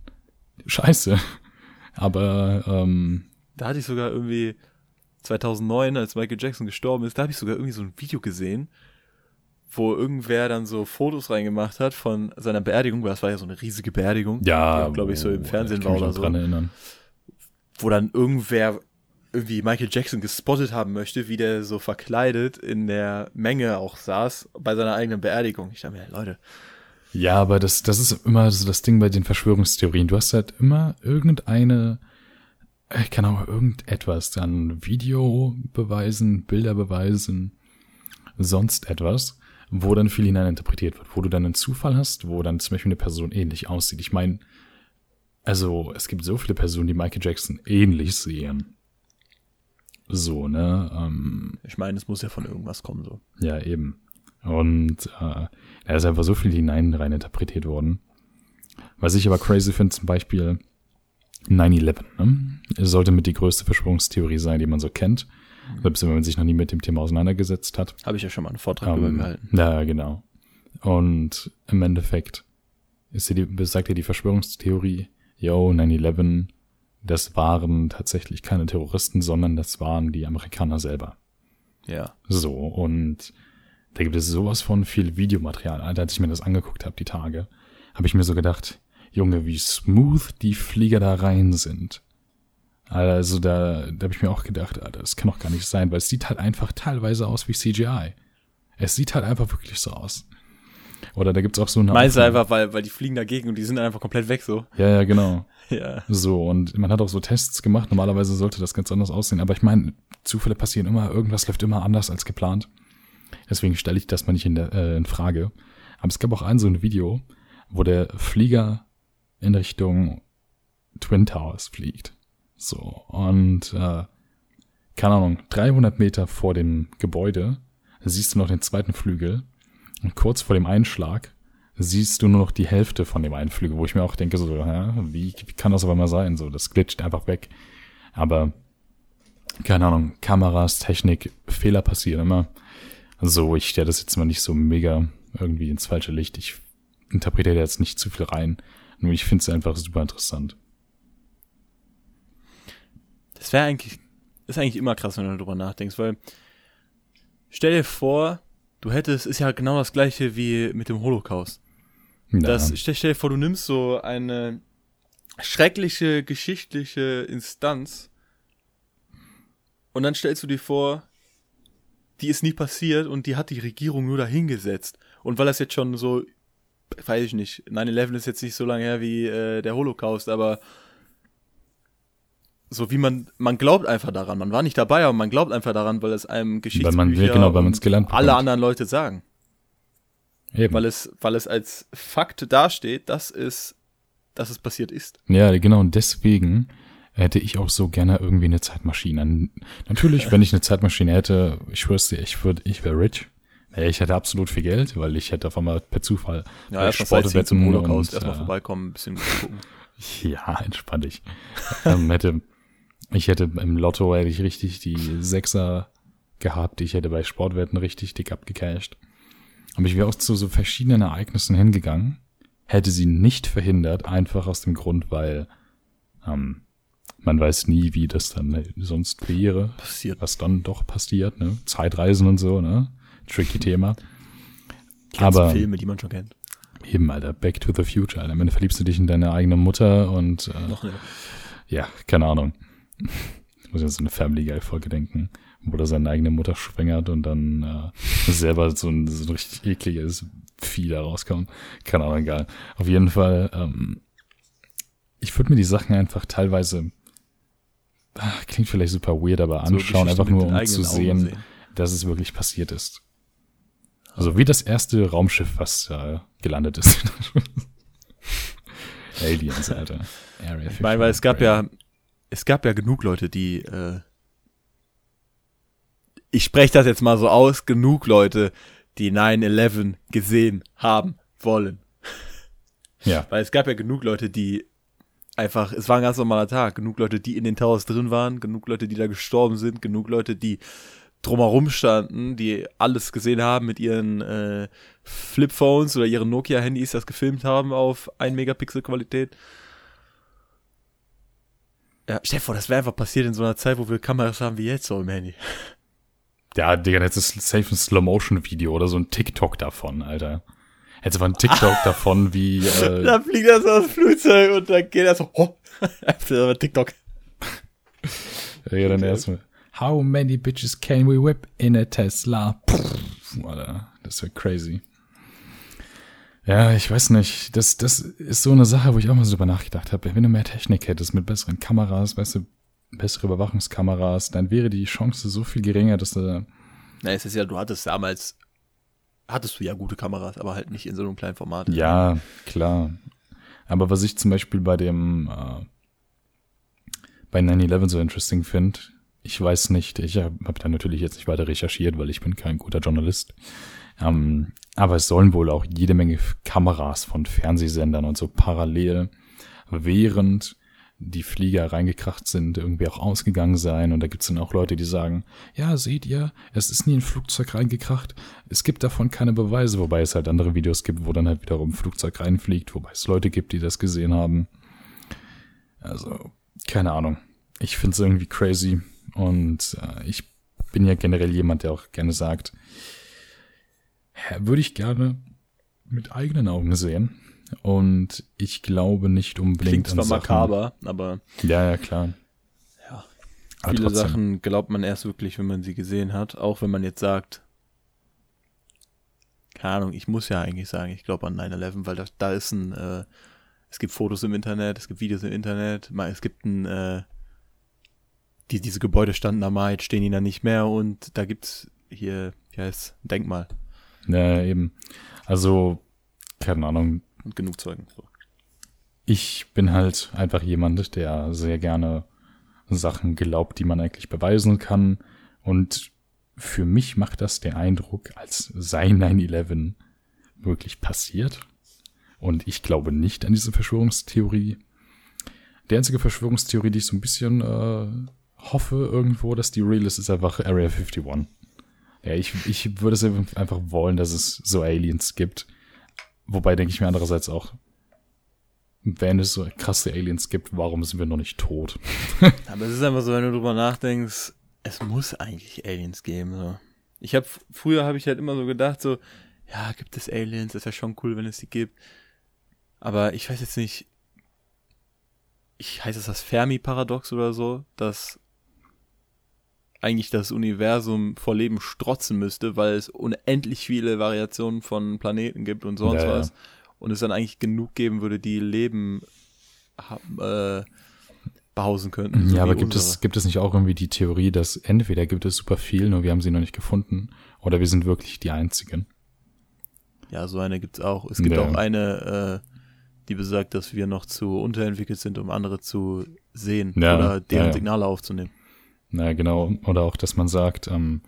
scheiße. Aber, ähm, Da hatte ich sogar irgendwie 2009, als Michael Jackson gestorben ist, da habe ich sogar irgendwie so ein Video gesehen, wo irgendwer dann so Fotos reingemacht hat von seiner Beerdigung, weil das war ja so eine riesige Beerdigung, ja, glaube ich, so im oh, Fernsehen war oder so, dran erinnern. wo dann irgendwer irgendwie Michael Jackson gespottet haben möchte, wie der so verkleidet in der Menge auch saß bei seiner eigenen Beerdigung. Ich dachte mir, Leute, Ja, aber das, das ist immer so das Ding bei den Verschwörungstheorien. Du hast halt immer irgendeine, ich kann auch irgendetwas dann Video beweisen, Bilder beweisen, sonst etwas, wo dann viel hineininterpretiert wird, wo du dann einen Zufall hast, wo dann zum Beispiel eine Person ähnlich aussieht. Ich meine, also es gibt so viele Personen, die Michael Jackson ähnlich sehen. So, ne? Ähm, Ich meine, es muss ja von irgendwas kommen, so. ja, eben. Und äh, da ist einfach so viel hinein rein interpretiert worden. Was ich aber crazy finde, zum Beispiel 9-11, ne? Sollte mit die größte Verschwörungstheorie sein, die man so kennt. Selbst wenn man sich noch nie mit dem Thema auseinandergesetzt hat. Habe ich ja schon mal einen Vortrag darüber Ähm, gehalten. ja, genau. Und im Endeffekt ist die, besagt ja die Verschwörungstheorie, yo, 9-11, das waren tatsächlich keine Terroristen, sondern das waren die Amerikaner selber. Ja. So, und da gibt es sowas von viel Videomaterial. Alter, als ich mir das angeguckt habe, die Tage, habe ich mir so gedacht, Junge, wie smooth die Flieger da rein sind. Also da, da habe ich mir auch gedacht, Alter, das kann doch gar nicht sein, weil es sieht halt einfach teilweise aus wie CGI. Es sieht halt einfach wirklich so aus. Oder da gibt's auch so eine... Meinst du einfach, weil, weil die fliegen dagegen und die sind einfach komplett weg, so. Ja, ja, genau. Ja. So, und man hat auch so Tests gemacht. Normalerweise sollte das ganz anders aussehen. Aber ich meine, Zufälle passieren immer, irgendwas läuft immer anders als geplant. Deswegen stelle ich das mal nicht in, der, äh, in Frage. Aber es gab auch ein so ein Video, wo der Flieger in Richtung Twin Towers fliegt. So, und äh, keine Ahnung, 300 Meter vor dem Gebäude siehst du noch den zweiten Flügel. Und kurz vor dem Einschlag siehst du nur noch die Hälfte von dem einen Flügel, wo ich mir auch denke, so, hä, wie, wie kann das aber mal sein? So, das glitscht einfach weg. Aber, keine Ahnung, Kameras, Technik, Fehler passieren immer. So, ich stelle das jetzt mal nicht so mega irgendwie ins falsche Licht. Ich interpretiere jetzt nicht zu viel rein. Nur ich finde es einfach super interessant. Das wäre eigentlich, ist eigentlich immer krass, wenn du darüber nachdenkst, weil stell dir vor, du hättest, ist ja genau das gleiche wie mit dem Holocaust. Ja, Das, stell, stell dir vor, du nimmst so eine schreckliche geschichtliche Instanz und dann stellst du dir vor, die ist nie passiert und die hat die Regierung nur dahingesetzt. Und weil das jetzt schon so, weiß ich nicht, 9-11 ist jetzt nicht so lange her wie äh, der Holocaust, aber so wie man, man glaubt einfach daran. Man war nicht dabei, aber man glaubt einfach daran, weil es einem Geschichtsbücher man- ja, genau, weil man's gelernt alle bekommt. anderen Leute sagen eben. weil es, weil es als Fakt dasteht, dass es, dass es passiert ist. Ja, genau, und deswegen hätte ich auch so gerne irgendwie eine Zeitmaschine. Natürlich, wenn ich eine Zeitmaschine hätte, ich schwör's dir, ich würde, ich wäre rich. Ich hätte absolut viel Geld, weil ich hätte auf einmal per Zufall Ja, bei erstmal Sightseeing zum Holocaust, und, erstmal äh, vorbeikommen, ein bisschen gucken. Ja, entspann dich. ähm, hätte, ich hätte im Lotto hätte ich richtig die Sechser gehabt. Ich hätte bei Sportwetten richtig dick abgecasht. Aber ich wäre auch zu so verschiedenen Ereignissen hingegangen, hätte sie nicht verhindert, einfach aus dem Grund, weil ähm, man weiß nie, wie das dann sonst wäre, Passiert. was dann doch passiert, ne? Zeitreisen und so, ne? Tricky Thema. Die Aber Filme, die man schon kennt. eben, Alter, Back to the Future, Alter. Am Ende verliebst du dich in deine eigene Mutter und äh, Noch eine. ja, keine Ahnung. Ich muss jetzt an eine Family Guy Folge denken, wo er seine eigene Mutter schwängert und dann äh, selber so ein, so ein richtig ekliges Vieh da rauskommt. Keine Ahnung, egal. Auf jeden Fall, ähm, ich würde mir die Sachen einfach teilweise, ah, klingt vielleicht super weird, aber anschauen, Geschichte einfach nur um zu sehen, sehen. dass es wirklich passiert ist. Also wie das erste Raumschiff, was äh, gelandet ist. Aliens, Alter. Area Ich meine, weil es gab ja, es gab ja genug Leute, die, äh, ich spreche das jetzt mal so aus, genug Leute, die 9-11 gesehen haben wollen. Ja, Weil es gab ja genug Leute, die einfach, es war ein ganz normaler Tag, genug Leute, die in den Towers drin waren, genug Leute, die da gestorben sind, genug Leute, die drumherum standen, die alles gesehen haben mit ihren äh, Flipphones oder ihren Nokia-Handys, das gefilmt haben auf 1 Megapixel Qualität. Ja, stell dir vor, das wäre einfach passiert in so einer Zeit, wo wir Kameras haben wie jetzt so im Handy. Ja, Digga, jetzt ist safe ein Slow-Motion-Video oder so ein TikTok davon, Alter. Jetzt war ein TikTok davon, wie, äh, Da fliegt er so aus dem Flugzeug und dann geht er so, oh, einfach TikTok. ja, dann erstmal. How many bitches can we whip in a Tesla? Pff, Alter, das wäre crazy. Ja, ich weiß nicht. Das, das ist so eine Sache, wo ich auch mal so drüber nachgedacht habe. Wenn du mehr Technik hättest mit besseren Kameras, weißt du, bessere Überwachungskameras, dann wäre die Chance so viel geringer, dass du. Na, es ist ja, du hattest damals, hattest du ja gute Kameras, aber halt nicht in so einem kleinen Format. Ja, klar. Aber was ich zum Beispiel bei dem, äh, bei 9-11 so interesting finde, ich weiß nicht, ich habe hab da natürlich jetzt nicht weiter recherchiert, weil ich bin kein guter Journalist. Ähm, aber es sollen wohl auch jede Menge Kameras von Fernsehsendern und so parallel während die Flieger reingekracht sind, irgendwie auch ausgegangen sein. Und da gibt's dann auch Leute, die sagen, ja, seht ihr, es ist nie ein Flugzeug reingekracht. Es gibt davon keine Beweise, wobei es halt andere Videos gibt, wo dann halt wiederum ein Flugzeug reinfliegt, wobei es Leute gibt, die das gesehen haben. Also, keine Ahnung. Ich find's irgendwie crazy. Und äh, ich bin ja generell jemand, der auch gerne sagt, würde ich gerne mit eigenen Augen sehen. Und ich glaube nicht unbedingt Klingt zwar an Sachen. makaber, aber Ja, ja, klar. ja, Aber viele trotzdem. Sachen glaubt man erst wirklich, wenn man sie gesehen hat. Auch wenn man jetzt sagt, keine Ahnung, ich muss ja eigentlich sagen, ich glaube an 9-11, weil da, da ist ein, äh, es gibt Fotos im Internet, es gibt Videos im Internet, es gibt ein, äh, die, diese Gebäude standen da mal, jetzt stehen die da nicht mehr und da gibt's hier, wie heißt ein Denkmal Ja, eben. Also, keine Ahnung. und genug Zeugen. So. Ich bin halt einfach jemand, der sehr gerne Sachen glaubt, die man eigentlich beweisen kann. Und für mich macht das den Eindruck, als sei 9-11 wirklich passiert. Und ich glaube nicht an diese Verschwörungstheorie. Die einzige Verschwörungstheorie, die ich so ein bisschen äh, hoffe irgendwo, dass die real ist, ist einfach Area 51. Ja, ich, ich würde es einfach wollen, dass es so Aliens gibt. Wobei denke ich mir andererseits auch, wenn es so krasse Aliens gibt, warum sind wir noch nicht tot? Aber es ist einfach so, wenn du drüber nachdenkst, es muss eigentlich Aliens geben. So. Ich habe früher habe ich halt immer so gedacht, so, ja, gibt es Aliens? Das wäre schon cool, wenn es die gibt. Aber ich weiß jetzt nicht, ich heißt es das Fermi-Paradox oder so, dass eigentlich das Universum vor Leben strotzen müsste, weil es unendlich viele Variationen von Planeten gibt und sonst Ja, ja. was. Und es dann eigentlich genug geben würde, die Leben äh, behausen könnten. so ja, aber gibt es, gibt es nicht auch irgendwie die Theorie, dass entweder gibt es super viel, nur wir haben sie noch nicht gefunden, oder wir sind wirklich die Einzigen? Ja, so eine gibt's auch. Es gibt Ja. auch eine, äh, die besagt, dass wir noch zu unterentwickelt sind, um andere zu sehen Ja, oder deren ja, ja. Signale aufzunehmen. Na genau. Oder auch, dass man sagt, ähm,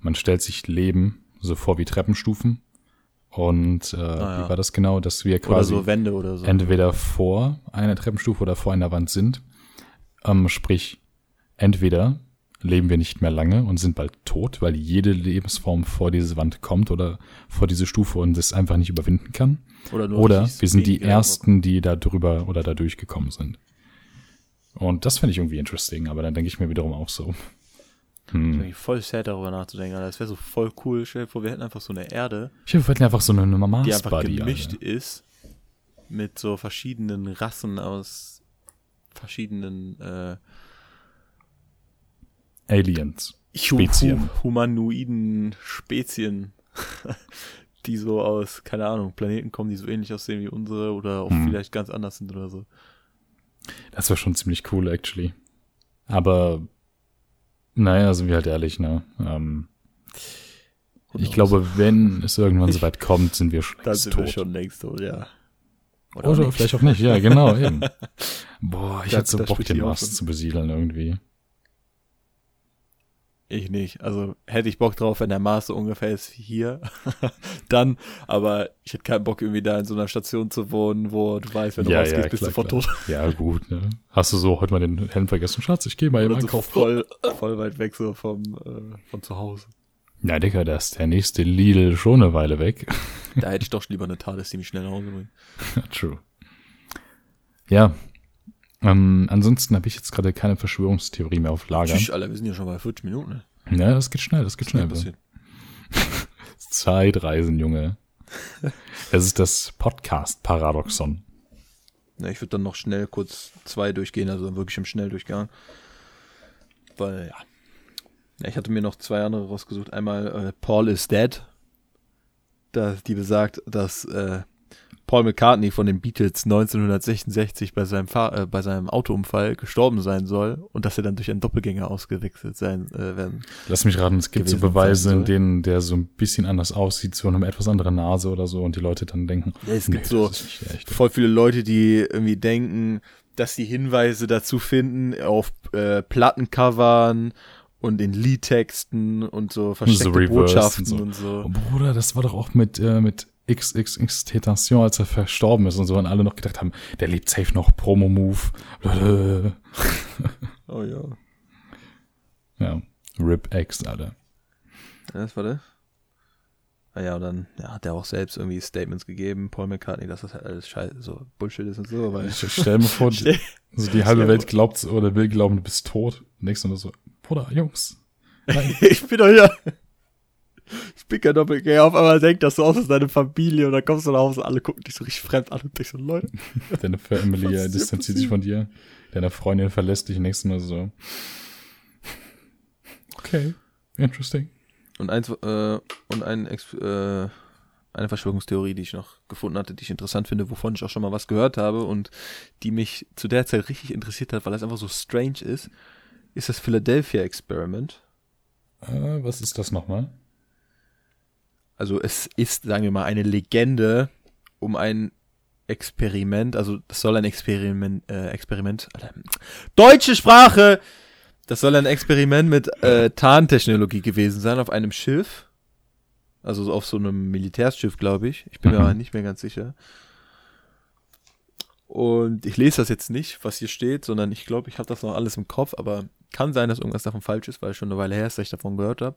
man stellt sich Leben so vor wie Treppenstufen. Und äh, Ah, ja. wie war das genau, dass wir quasi so so. entweder vor einer Treppenstufe oder vor einer Wand sind. Ähm, sprich, entweder leben wir nicht mehr lange und sind bald tot, weil jede Lebensform vor diese Wand kommt oder vor diese Stufe und es einfach nicht überwinden kann. Oder, nur Oder wir sind die. Ersten, die da drüber oder da durchgekommen sind. Und das finde ich irgendwie interesting, aber dann denke ich mir wiederum auch so. Hm. eigentlich voll sad darüber nachzudenken. Alter. Das wäre so voll cool. Stell dir vor, wir hätten einfach so eine Erde, Ich hoffe, wir hätten einfach so eine Mars die einfach Buddy, gemischt Alter. ist mit so verschiedenen Rassen aus verschiedenen äh, Aliens. Spezien. hu- humanoiden Spezien, die so aus, keine Ahnung, Planeten kommen, die so ähnlich aussehen wie unsere oder auch Hm. vielleicht ganz anders sind oder so. Das war schon ziemlich cool, actually. Aber, naja, sind wir halt ehrlich, ne? Ähm, ich glaube, wenn es irgendwann so weit kommt, sind wir schon Dann längst sind tot. wir schon längst tot, ja. Oder, auch nicht. vielleicht auch nicht, ja, genau, eben. Boah, ich Da- hätte so Bock, den Mars zu besiedeln irgendwie. Ich nicht. Also hätte ich Bock drauf, wenn der Mars so ungefähr ist wie hier, dann, aber ich hätte keinen Bock, irgendwie da in so einer Station zu wohnen, wo du weißt, wenn du Ja, rausgehst, ja, bist klar, du klar. tot. Ja, gut, ne? Hast du so heute mal den Helm vergessen? Schatz, ich gehe mal eben Oder so einkaufen. voll, voll weit weg so vom, äh, von zu Hause. Na, Digga, da ist der nächste Lidl schon eine Weile weg. Da hätte ich doch lieber eine TARDIS, die mich schnell nach Hause bringt. True. Ja. Ähm, ansonsten habe ich jetzt gerade keine Verschwörungstheorie mehr auf Lager. Tschüss, Alter, wir sind ja schon bei 40 Minuten, ne? Ja, das geht schnell, das geht schnell. Zeitreisen, Junge. Es ist das Podcast-Paradoxon. Ja, ich würde dann noch schnell kurz zwei durchgehen, also wirklich im Schnelldurchgang. Weil, ja. ja. Ich hatte mir noch zwei andere rausgesucht. Einmal äh, Paul is Dead. Da, die besagt, dass äh, Paul McCartney von den Beatles 1966 bei seinem, Fahr äh, bei seinem Autounfall gestorben sein soll und dass er dann durch einen Doppelgänger ausgewechselt sein äh, werden. Lass mich raten, es gibt so Beweise, in denen der so ein bisschen anders aussieht, so eine etwas andere Nase oder so und die Leute dann denken, Ja, es gibt so voll viele Leute, die irgendwie denken, dass die Hinweise dazu finden auf äh, Plattencovern und in Liedtexten und so versteckte Reverse Botschaften und und so. Oh, Bruder, das war doch auch mit, äh, mit XXX Tentation, als er verstorben ist und so, und alle noch gedacht haben, der lebt safe noch, Promo-Move. Oh ja. ja, Rip X, Alter. Ja, Das war der. Ah ja, und dann ja, hat er auch selbst irgendwie Statements gegeben, Paul McCartney, dass das halt alles scheiße, so Bullshit ist und so, weil Ich stell mir vor, Stell- also die halbe Welt glaubt oder will glauben, du bist tot. Nächstes Mal so, Bruder, Jungs. Ich bin doch hier. Ich bin kein Doppelgänger, auf einmal denkt das so aus als deine Familie und dann kommst du nach Hause, alle gucken dich so richtig fremd an und denkst so, Leute. Deine Family Was äh, distanziert sich von dir. Deine Freundin verlässt dich nächstes Mal so. Okay, interesting. Und eins, äh, und ein, Ex äh, eine Verschwörungstheorie, die ich noch gefunden hatte, die ich interessant finde, wovon ich auch schon mal was gehört habe und die mich zu der Zeit richtig interessiert hat, weil das einfach so strange ist, ist das Philadelphia Experiment. Äh, was ist das nochmal? Also es ist, sagen wir mal, eine Legende um ein Experiment, also das soll ein Experiment, äh, Experiment, Alter, deutsche Sprache! Das soll ein Experiment mit äh, Tarntechnologie gewesen sein auf einem Schiff. Also so auf so einem Militärschiff, glaube ich. Ich bin mir Mhm. aber nicht mehr ganz sicher. Und ich lese das jetzt nicht, was hier steht, sondern ich glaube, ich habe das noch alles im Kopf, aber kann sein, dass irgendwas davon falsch ist, weil schon eine Weile her ist, dass ich davon gehört habe.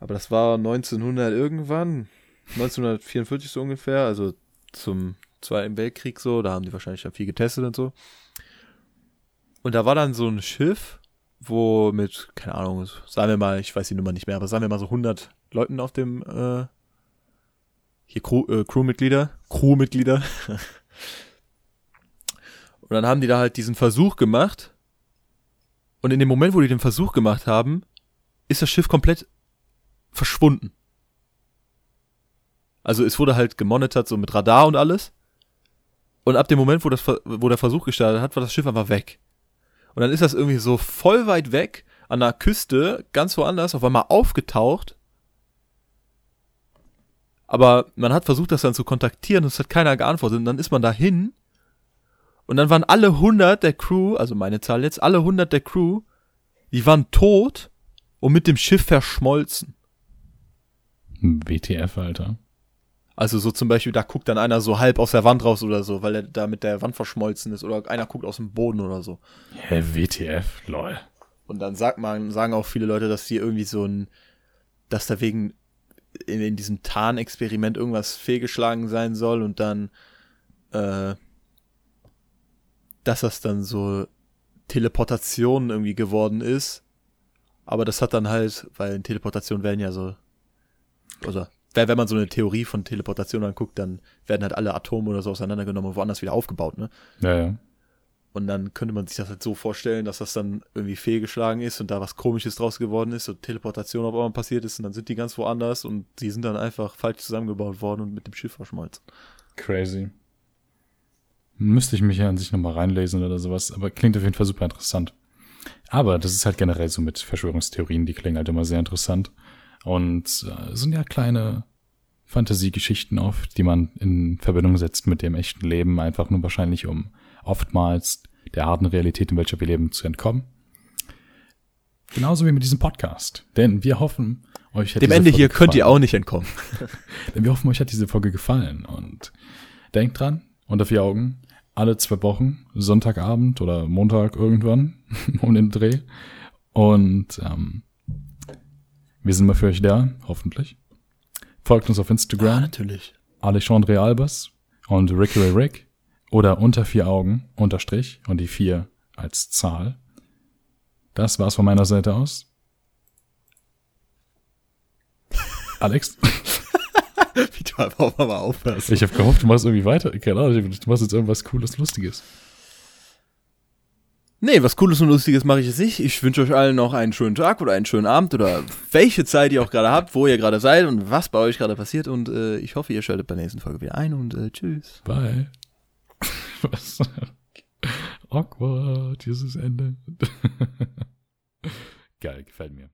Aber das war 1900 irgendwann, 1944 so ungefähr, also zum Zweiten Weltkrieg so, da haben die wahrscheinlich dann viel getestet und so. Und da war dann so ein Schiff, wo mit, keine Ahnung, sagen wir mal, ich weiß die Nummer nicht mehr, aber sagen wir mal so 100 Leuten auf dem, äh, hier Crew, äh, Crewmitglieder, Crewmitglieder. und dann haben die da halt diesen Versuch gemacht. Und in dem Moment, wo die den Versuch gemacht haben, ist das Schiff komplett verschwunden. Also es wurde halt gemonitort, so mit Radar und alles. Und ab dem Moment, wo, das, wo der Versuch gestartet hat, war das Schiff einfach weg. Und dann ist das irgendwie so voll weit weg an der Küste, ganz woanders, auf einmal aufgetaucht. Aber man hat versucht, das dann zu kontaktieren, und es hat keiner geantwortet. Und dann ist man dahin. Und dann waren alle 100 der Crew, also meine Zahl jetzt, alle 100 der Crew, die waren tot und mit dem Schiff verschmolzen. WTF, Alter. Also so zum Beispiel, da guckt dann einer so halb aus der Wand raus oder so, weil er da mit der Wand verschmolzen ist. Oder einer guckt aus dem Boden oder so. Hä, WTF, lol. Und dann sagt man, sagen auch viele Leute, dass die irgendwie so ein, dass da wegen in, in diesem Tarnexperiment irgendwas fehlgeschlagen sein soll und dann, äh, dass das dann so Teleportation irgendwie geworden ist. Aber das hat dann halt, weil in Teleportation werden ja so, also, wenn man so eine Theorie von Teleportation anguckt, dann werden halt alle Atome oder so auseinandergenommen und woanders wieder aufgebaut, ne? Ja, ja. Und dann könnte man sich das halt so vorstellen, dass das dann irgendwie fehlgeschlagen ist und da was komisches draus geworden ist und Teleportation auf einmal passiert ist und dann sind die ganz woanders und die sind dann einfach falsch zusammengebaut worden und mit dem Schiff verschmolzen. Crazy. Müsste ich mich ja an sich nochmal reinlesen oder sowas, aber klingt auf jeden Fall super interessant. Aber das ist halt generell so mit Verschwörungstheorien, die klingen halt immer sehr interessant. Und äh, sind ja kleine Fantasiegeschichten oft, die man in Verbindung setzt mit dem echten Leben, einfach nur wahrscheinlich, um oftmals der harten Realität, in welcher wir leben, zu entkommen. Genauso wie mit diesem Podcast. Denn wir hoffen, euch hat Dem diese Ende Folge hier könnt ihr gefallen. auch nicht entkommen. Denn wir hoffen, euch hat diese Folge gefallen. Und denkt dran, unter vier Augen, alle zwei Wochen, Sonntagabend oder Montag irgendwann, um den Dreh. Und ähm, wir sind mal für euch da, hoffentlich. Folgt uns auf Instagram, natürlich. Alexandre Albers und Ricky Ray Rick oder unter vier Augen, unterstrich und die vier als Zahl. Das war's von meiner Seite aus. Alex? Wie du einfach mal aufhörst. Ich habe gehofft, du machst irgendwie weiter. Keine Ahnung, du machst jetzt irgendwas Cooles, Lustiges. Nee, was Cooles und Lustiges mache ich jetzt nicht. Ich wünsche euch allen noch einen schönen Tag oder einen schönen Abend oder welche Zeit ihr auch gerade habt, wo ihr gerade seid und was bei euch gerade passiert. Und äh, ich hoffe, ihr schaltet bei der nächsten Folge wieder ein und äh, tschüss. Bye. Was? Awkward, dieses Ende. Geil, gefällt mir.